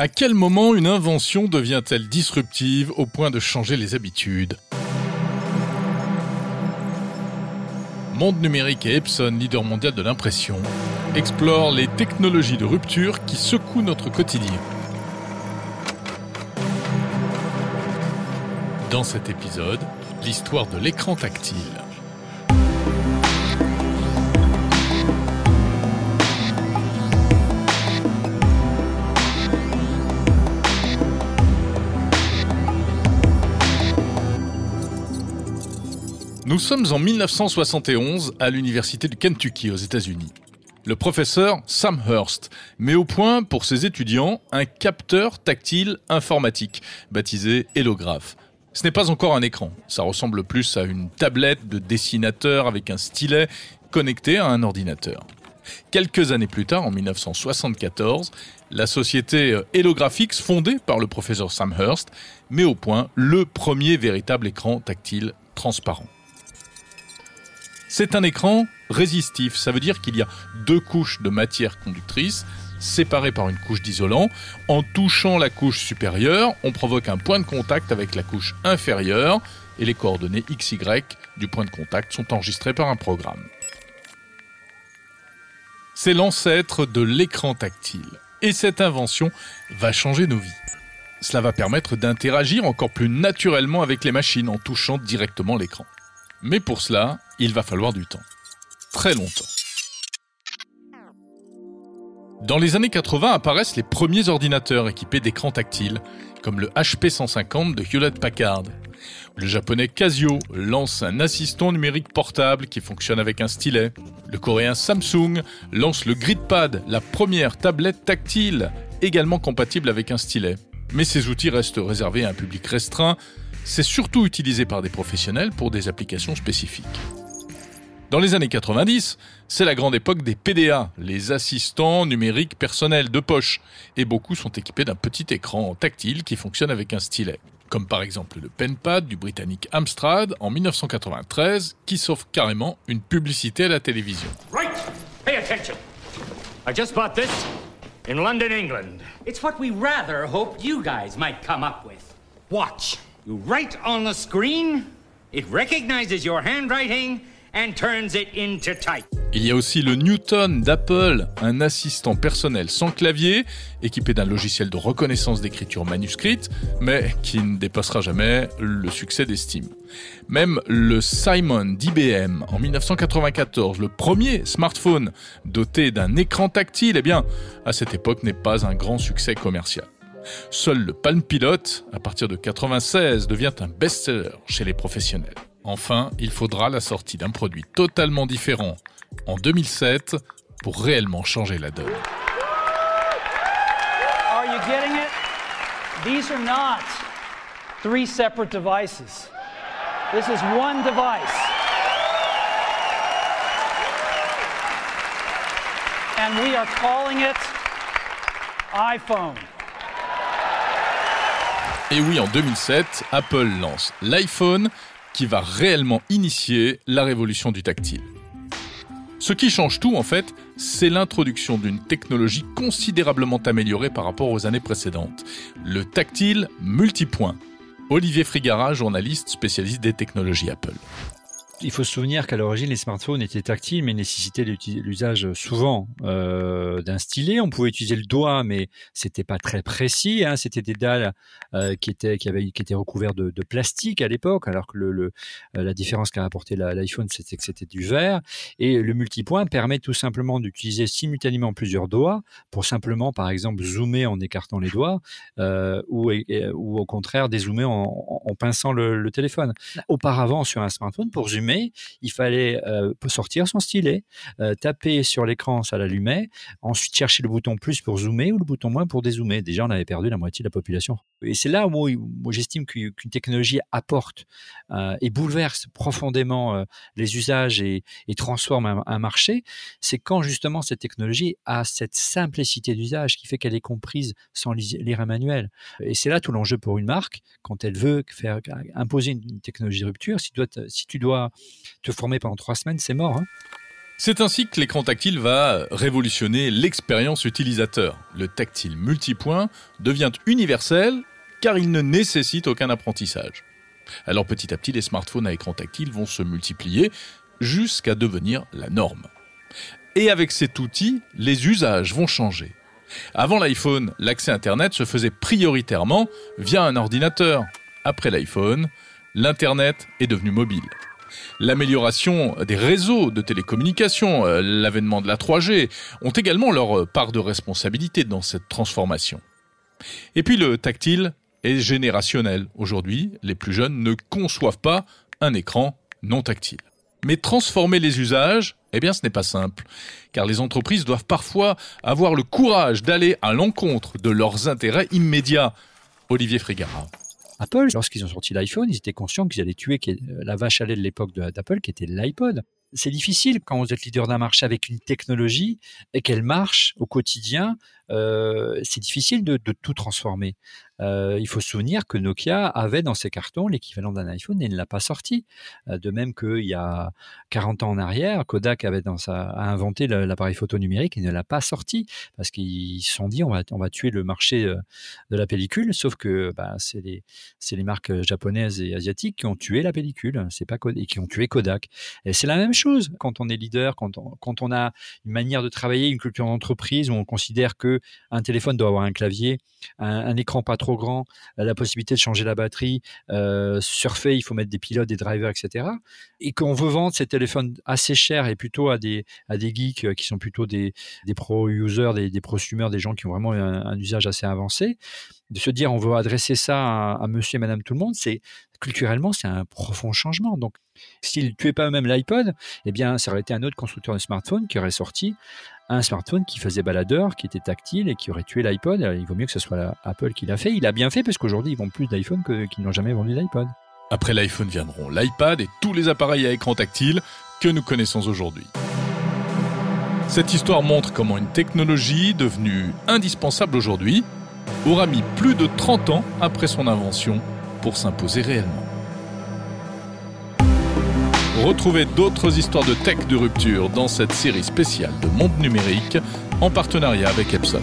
À quel moment une invention devient-elle disruptive au point de changer les habitudes? Monde numérique et Epson, leader mondial de l'impression, explorent les technologies de rupture qui secouent notre quotidien. Dans cet épisode, l'histoire de l'écran tactile. Nous sommes en 1971 à l'université du Kentucky aux États-Unis. Le professeur Sam Hurst met au point pour ses étudiants un capteur tactile informatique baptisé Hélographe. Ce n'est pas encore un écran, ça ressemble plus à une tablette de dessinateur avec un stylet connecté à un ordinateur. Quelques années plus tard, en 1974, la société Hélographics, fondée par le professeur Sam Hurst, met au point le premier véritable écran tactile transparent. C'est un écran résistif, ça veut dire qu'il y a deux couches de matière conductrice séparées par une couche d'isolant. En touchant la couche supérieure, on provoque un point de contact avec la couche inférieure et les coordonnées XY du point de contact sont enregistrées par un programme. C'est l'ancêtre de l'écran tactile et cette invention va changer nos vies. Cela va permettre d'interagir encore plus naturellement avec les machines en touchant directement l'écran. Mais pour cela, il va falloir du temps. Très longtemps. Dans les années 80 apparaissent les premiers ordinateurs équipés d'écrans tactiles, comme le HP 150 de Hewlett Packard. Le japonais Casio lance un assistant numérique portable qui fonctionne avec un stylet. Le coréen Samsung lance le GridPad, la première tablette tactile, également compatible avec un stylet. Mais ces outils restent réservés à un public restreint, c'est surtout utilisé par des professionnels pour des applications spécifiques. Dans les années 90, c'est la grande époque des PDA, les assistants numériques personnels de poche, et beaucoup sont équipés d'un petit écran tactile qui fonctionne avec un stylet, comme par exemple le PenPad du britannique Amstrad en 1993, qui sauve carrément une publicité à la télévision. Right! Pay attention! I just bought this in London, England. It's what we rather hoped you guys might come up with. Watch. You write on the screen, it recognizes your handwriting and turns it into type. Il y a aussi le Newton d'Apple, un assistant personnel sans clavier, équipé d'un logiciel de reconnaissance d'écriture manuscrite, mais qui ne dépassera jamais le succès d'estime. Même le Simon d'IBM en 1994, le premier smartphone doté d'un écran tactile, eh bien, à cette époque n'est pas un grand succès commercial. Seul le Palm Pilot, à partir de 96, devient un best-seller chez les professionnels. Enfin, il faudra la sortie d'un produit totalement différent en 2007 pour réellement changer la donne. Are you getting it? These are not three separate devices. This is one device. And we are calling it iPhone. Et oui, en 2007, Apple lance l'iPhone qui va réellement initier la révolution du tactile. Ce qui change tout, en fait, c'est l'introduction d'une technologie considérablement améliorée par rapport aux années précédentes. Le tactile multipoint. Olivier Frigara, journaliste spécialiste des technologies Apple. Il faut se souvenir qu'à l'origine, les smartphones étaient tactiles, mais nécessitaient l'usage souvent euh, d'un stylet. On pouvait utiliser le doigt, mais c'était pas très précis. Hein. C'était des dalles euh, qui étaient qui avaient qui étaient recouvertes de, plastique à l'époque, alors que euh, la différence qu'a apporté l'iPhone, c'était que c'était du verre. Et le multipoint permet tout simplement d'utiliser simultanément plusieurs doigts pour simplement, par exemple, zoomer en écartant les doigts, ou au contraire dézoomer en, pinçant le téléphone. Auparavant, sur un smartphone, pour zoomer il fallait euh, sortir son stylet, euh, taper sur l'écran, ça l'allumait, ensuite chercher le bouton plus pour zoomer ou le bouton moins pour dézoomer. Déjà, on avait perdu la moitié de la population. Et c'est là où, j'estime qu'une technologie apporte euh, et bouleverse profondément les usages et, transforme un, marché, c'est quand justement cette technologie a cette simplicité d'usage qui fait qu'elle est comprise sans lire un manuel. Et c'est là tout l'enjeu pour une marque, quand elle veut faire imposer une technologie de rupture, si tu dois, si tu dois te former pendant trois semaines, c'est mort. Hein. C'est ainsi que l'écran tactile va révolutionner l'expérience utilisateur. Le tactile multipoint devient universel car il ne nécessite aucun apprentissage. Alors petit à petit, les smartphones à écran tactile vont se multiplier jusqu'à devenir la norme. Et avec cet outil, les usages vont changer. Avant l'iPhone, l'accès Internet se faisait prioritairement via un ordinateur. Après l'iPhone, l'Internet est devenu mobile. L'amélioration des réseaux de télécommunications, euh, l'avènement de la 3G ont également leur part de responsabilité dans cette transformation. Et puis le tactile est générationnel. Aujourd'hui, les plus jeunes ne conçoivent pas un écran non tactile. Mais transformer les usages, eh bien ce n'est pas simple, car les entreprises doivent parfois avoir le courage d'aller à l'encontre de leurs intérêts immédiats. Olivier Frigara. Apple, lorsqu'ils ont sorti l'iPhone, ils étaient conscients qu'ils allaient tuer la vache à lait de l'époque d'Apple, qui était l'iPod. C'est difficile quand vous êtes leader d'un marché avec une technologie et qu'elle marche au quotidien. Euh, c'est difficile de, tout transformer. Euh, il faut se souvenir que Nokia avait dans ses cartons l'équivalent d'un iPhone et ne l'a pas sorti. Euh, de même qu'il y a 40 ans en arrière, Kodak avait a inventé l'appareil photo numérique et ne l'a pas sorti parce qu'ils se sont dit on va, tuer le marché de la pellicule. Sauf que bah, c'est les, les marques japonaises et asiatiques qui ont tué la pellicule, c'est pas et qui ont tué Kodak. Et c'est la même quand on est leader, quand on, a une manière de travailler, une culture d'entreprise où on considère que un téléphone doit avoir un clavier, un, écran pas trop grand, la possibilité de changer la batterie, euh, surfer, il faut mettre des pilotes, des drivers, etc. Et qu'on veut vendre ces téléphones assez chers et plutôt à des, geeks euh, qui sont plutôt des, des pro-users, des, des prosumers, des gens qui ont vraiment un, usage assez avancé, de se dire on veut adresser ça à, monsieur et madame tout le monde, c'est culturellement, c'est un profond changement. Donc, s'ils ne tuaient pas eux-mêmes l'iPod, eh bien, ça aurait été un autre constructeur de smartphone qui aurait sorti un smartphone qui faisait baladeur, qui était tactile et qui aurait tué l'iPod. Il vaut mieux que ce soit Apple qui l'a fait. Il a bien fait parce qu'aujourd'hui, ils vendent plus d'iPhone qu'ils n'ont jamais vendu d'iPod. Après l'iPhone viendront l'iPad et tous les appareils à écran tactile que nous connaissons aujourd'hui. Cette histoire montre comment une technologie devenue indispensable aujourd'hui aura mis plus de 30 ans après son invention pour s'imposer réellement. Retrouvez d'autres histoires de tech de rupture dans cette série spéciale de Monde Numérique en partenariat avec Epson.